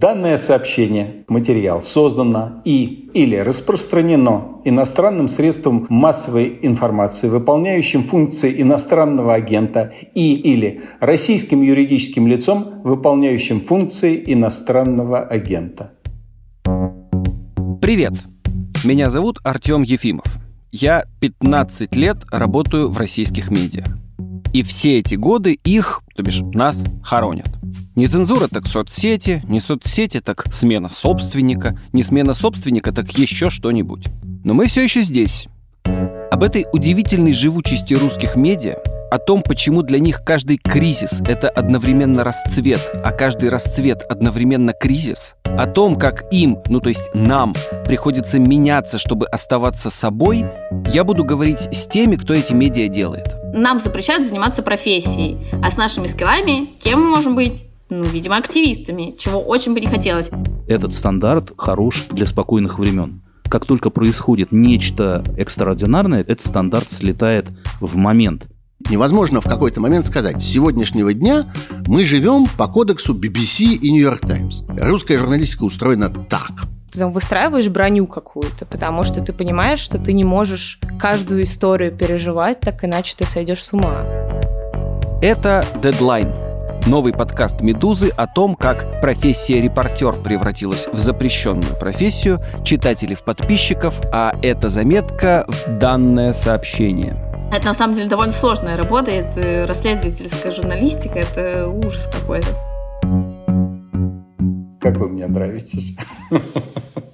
Данное сообщение, материал создано и или распространено иностранным средством массовой информации, выполняющим функции иностранного агента и или российским юридическим лицом, выполняющим функции иностранного агента. Привет! Меня зовут Артем Ефимов. Я 15 лет работаю в российских медиа. И все эти годы их, то бишь нас, хоронят. Не цензура, так соцсети, не соцсети, так смена собственника, не смена собственника, так еще что-нибудь. Но мы все еще здесь. Об этой удивительной живучести русских медиа о том, почему для них каждый кризис — это одновременно расцвет, а каждый расцвет — одновременно кризис, о том, как им, ну то есть нам, приходится меняться, чтобы оставаться собой, я буду говорить с теми, кто эти медиа делает. Нам запрещают заниматься профессией, а с нашими скиллами кем мы можем быть? Ну, видимо, активистами, чего очень бы не хотелось. Этот стандарт хорош для спокойных времен как только происходит нечто экстраординарное, этот стандарт слетает в момент. Невозможно в какой-то момент сказать, с сегодняшнего дня мы живем по кодексу BBC и New York Times. Русская журналистика устроена так. Ты там выстраиваешь броню какую-то, потому что ты понимаешь, что ты не можешь каждую историю переживать, так иначе ты сойдешь с ума. Это «Дедлайн» Новый подкаст «Медузы» о том, как профессия репортер превратилась в запрещенную профессию, читателей в подписчиков, а эта заметка в данное сообщение – это на самом деле довольно сложная работа, это расследовательская журналистика, это ужас какой-то. Как вы мне нравитесь.